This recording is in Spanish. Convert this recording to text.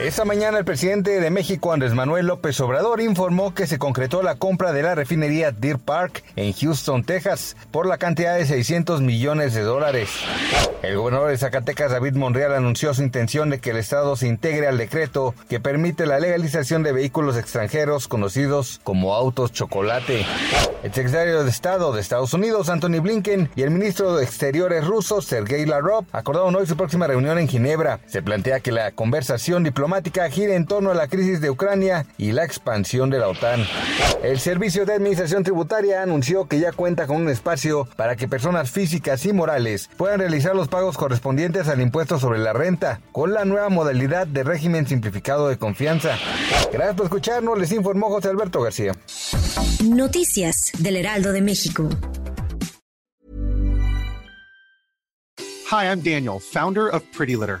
Esta mañana el presidente de México, Andrés Manuel López Obrador, informó que se concretó la compra de la refinería Deer Park en Houston, Texas, por la cantidad de 600 millones de dólares. El gobernador de Zacatecas, David Monreal, anunció su intención de que el Estado se integre al decreto que permite la legalización de vehículos extranjeros conocidos como autos chocolate. El secretario de Estado de Estados Unidos, Anthony Blinken, y el ministro de Exteriores ruso, Sergei Lavrov, acordaron hoy su próxima reunión en Ginebra. Se plantea que la conversación diplomática gira en torno a la crisis de Ucrania y la expansión de la OTAN. El Servicio de Administración Tributaria anunció que ya cuenta con un espacio para que personas físicas y morales puedan realizar los pagos correspondientes al impuesto sobre la renta, con la nueva modalidad de régimen simplificado de confianza. Gracias por escucharnos, les informó José Alberto García. Noticias del Heraldo de México. Hi, I'm Daniel, founder of Pretty Litter.